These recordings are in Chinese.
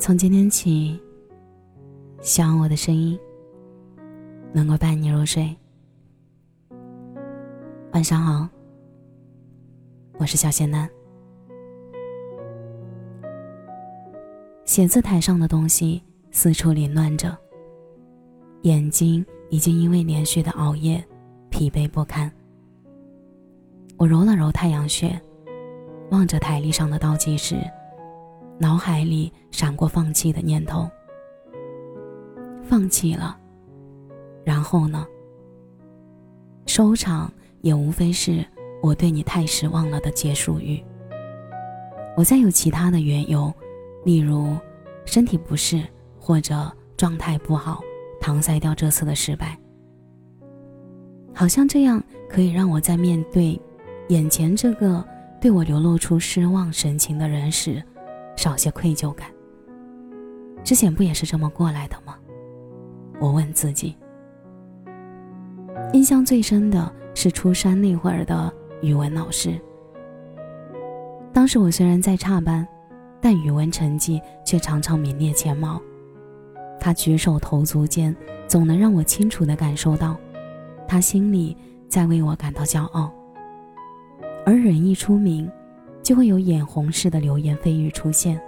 从今天起，希望我的声音能够伴你入睡。晚上好，我是小仙男。写字台上的东西四处凌乱着，眼睛已经因为连续的熬夜疲惫不堪。我揉了揉太阳穴，望着台历上的倒计时。脑海里闪过放弃的念头。放弃了，然后呢？收场也无非是我对你太失望了的结束语。我再有其他的缘由，例如身体不适或者状态不好，搪塞掉这次的失败。好像这样可以让我在面对眼前这个对我流露出失望神情的人时。少些愧疚感。之前不也是这么过来的吗？我问自己。印象最深的是初三那会儿的语文老师。当时我虽然在差班，但语文成绩却常常名列前茅。他举手投足间，总能让我清楚地感受到，他心里在为我感到骄傲。而人一出名。就会有眼红似的流言蜚语出现。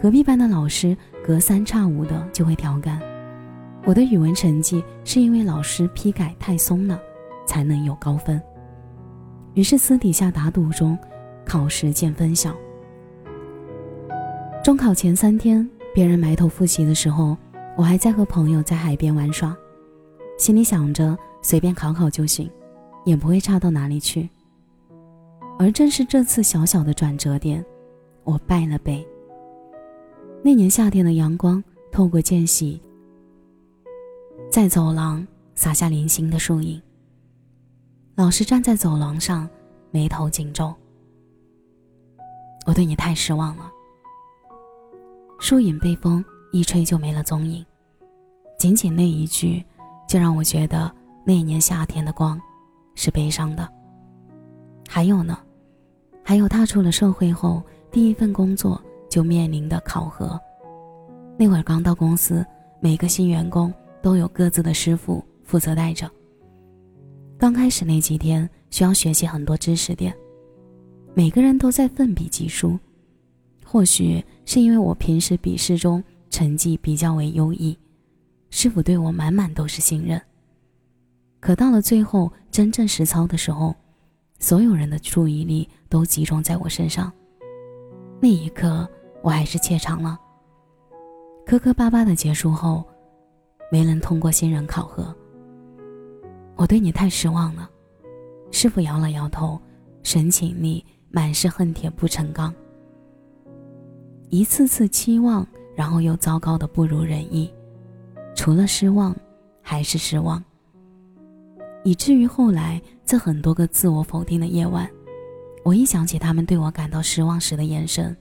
隔壁班的老师隔三差五的就会调侃，我的语文成绩是因为老师批改太松了，才能有高分。于是私底下打赌中，考试见分晓。中考前三天，别人埋头复习的时候，我还在和朋友在海边玩耍，心里想着随便考考就行，也不会差到哪里去。而正是这次小小的转折点，我败了北。那年夏天的阳光透过间隙，在走廊洒下零星的树影。老师站在走廊上，眉头紧皱。我对你太失望了。树影被风一吹就没了踪影，仅仅那一句，就让我觉得那年夏天的光，是悲伤的。还有呢？还有踏出了社会后第一份工作就面临的考核，那会儿刚到公司，每个新员工都有各自的师傅负责带着。刚开始那几天需要学习很多知识点，每个人都在奋笔疾书。或许是因为我平时笔试中成绩比较为优异，师傅对我满满都是信任。可到了最后真正实操的时候，所有人的注意力都集中在我身上，那一刻我还是怯场了。磕磕巴巴的结束后，没能通过新人考核。我对你太失望了，师傅摇了摇头，神情里满是恨铁不成钢。一次次期望，然后又糟糕的不如人意，除了失望，还是失望。以至于后来，在很多个自我否定的夜晚，我一想起他们对我感到失望时的眼神，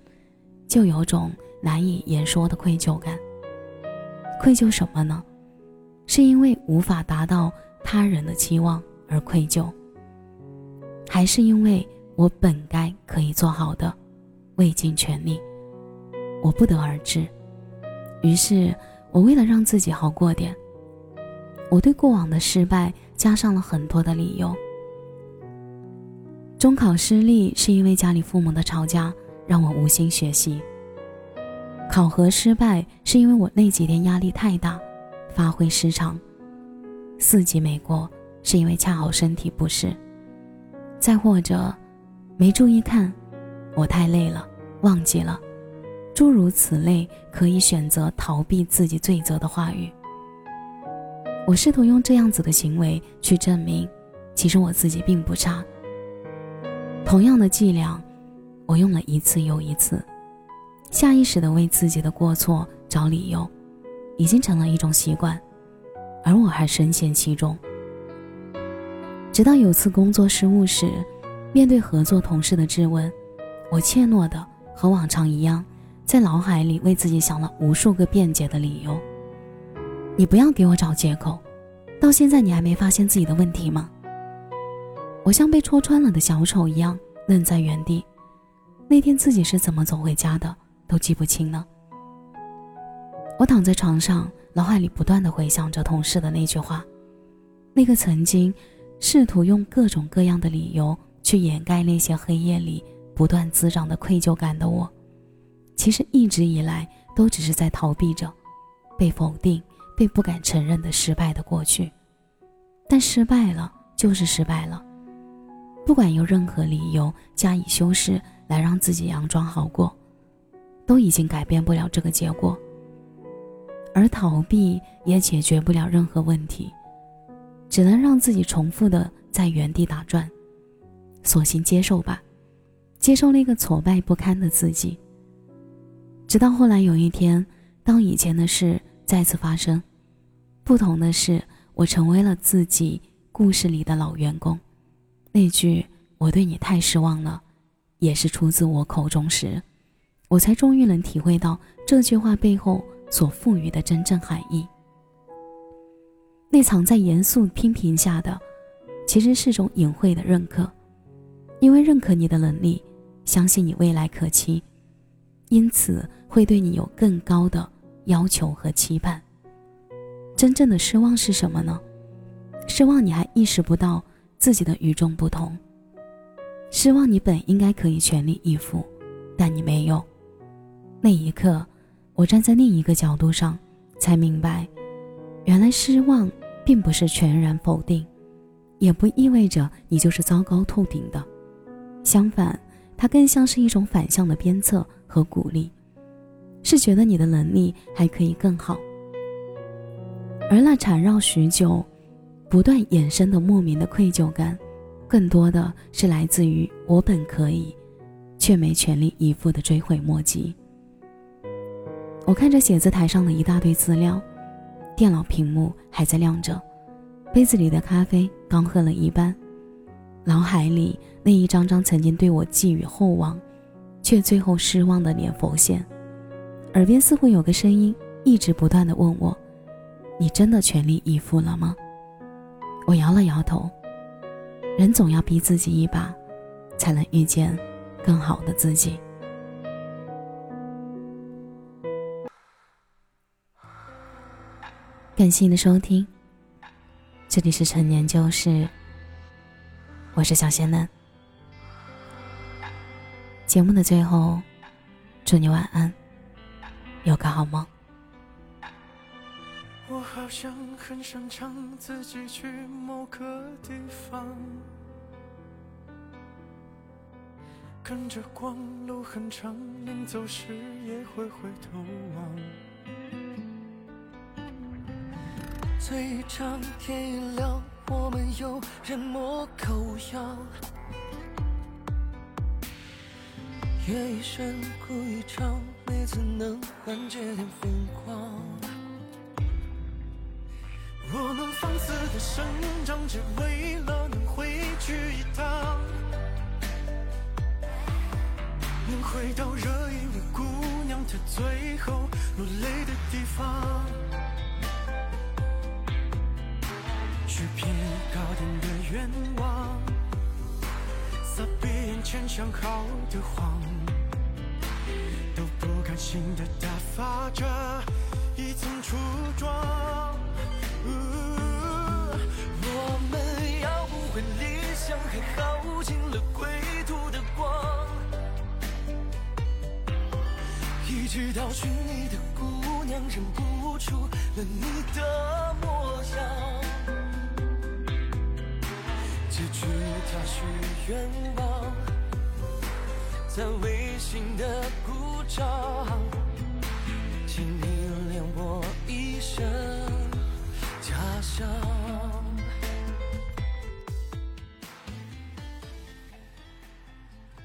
就有种难以言说的愧疚感。愧疚什么呢？是因为无法达到他人的期望而愧疚，还是因为我本该可以做好的，未尽全力？我不得而知。于是，我为了让自己好过点。我对过往的失败加上了很多的理由。中考失利是因为家里父母的吵架，让我无心学习。考核失败是因为我那几天压力太大，发挥失常。四级没过是因为恰好身体不适。再或者，没注意看，我太累了，忘记了，诸如此类可以选择逃避自己罪责的话语。我试图用这样子的行为去证明，其实我自己并不差。同样的伎俩，我用了一次又一次，下意识的为自己的过错找理由，已经成了一种习惯，而我还深陷其中。直到有次工作失误时，面对合作同事的质问，我怯懦的和往常一样，在脑海里为自己想了无数个辩解的理由。你不要给我找借口，到现在你还没发现自己的问题吗？我像被戳穿了的小丑一样愣在原地。那天自己是怎么走回家的，都记不清了。我躺在床上，脑海里不断的回想着同事的那句话，那个曾经试图用各种各样的理由去掩盖那些黑夜里不断滋长的愧疚感的我，其实一直以来都只是在逃避着被否定、被不敢承认的失败的过去。但失败了就是失败了，不管用任何理由加以修饰来让自己佯装好过，都已经改变不了这个结果。而逃避也解决不了任何问题，只能让自己重复的在原地打转。索性接受吧，接受那个挫败不堪的自己。直到后来有一天，当以前的事再次发生，不同的是。我成为了自己故事里的老员工，那句“我对你太失望了”，也是出自我口中时，我才终于能体会到这句话背后所赋予的真正含义。那藏在严肃批评下的，其实是种隐晦的认可，因为认可你的能力，相信你未来可期，因此会对你有更高的要求和期盼。真正的失望是什么呢？失望你还意识不到自己的与众不同。失望你本应该可以全力以赴，但你没有。那一刻，我站在另一个角度上，才明白，原来失望并不是全然否定，也不意味着你就是糟糕透顶的。相反，它更像是一种反向的鞭策和鼓励，是觉得你的能力还可以更好。而那缠绕许久、不断衍生的莫名的愧疚感，更多的是来自于我本可以，却没全力以赴的追悔莫及。我看着写字台上的一大堆资料，电脑屏幕还在亮着，杯子里的咖啡刚喝了一半，脑海里那一张张曾经对我寄予厚望，却最后失望的脸浮现，耳边似乎有个声音一直不断的问我。你真的全力以赴了吗？我摇了摇头。人总要逼自己一把，才能遇见更好的自己。感谢你的收听，这里是陈年旧事，我是小仙嫩。节目的最后，祝你晚安，有个好梦。我好像很擅长自己去某个地方，跟着光，路很长，临走时也会回头望。醉一场，天一亮，我们又人模狗样。夜已深，哭一场，每次能缓解点疯狂。我们放肆的生长，只为了能回去一趟，能回到惹一位姑娘她最后落泪的地方，许片高点的愿望，撒遍眼前想好的谎，都不甘心的打发着一层初妆。尽了归途的光。一直到寻你的姑娘认不出了你的模样，结局他许愿望，在微信的鼓掌，请你留我一生家乡。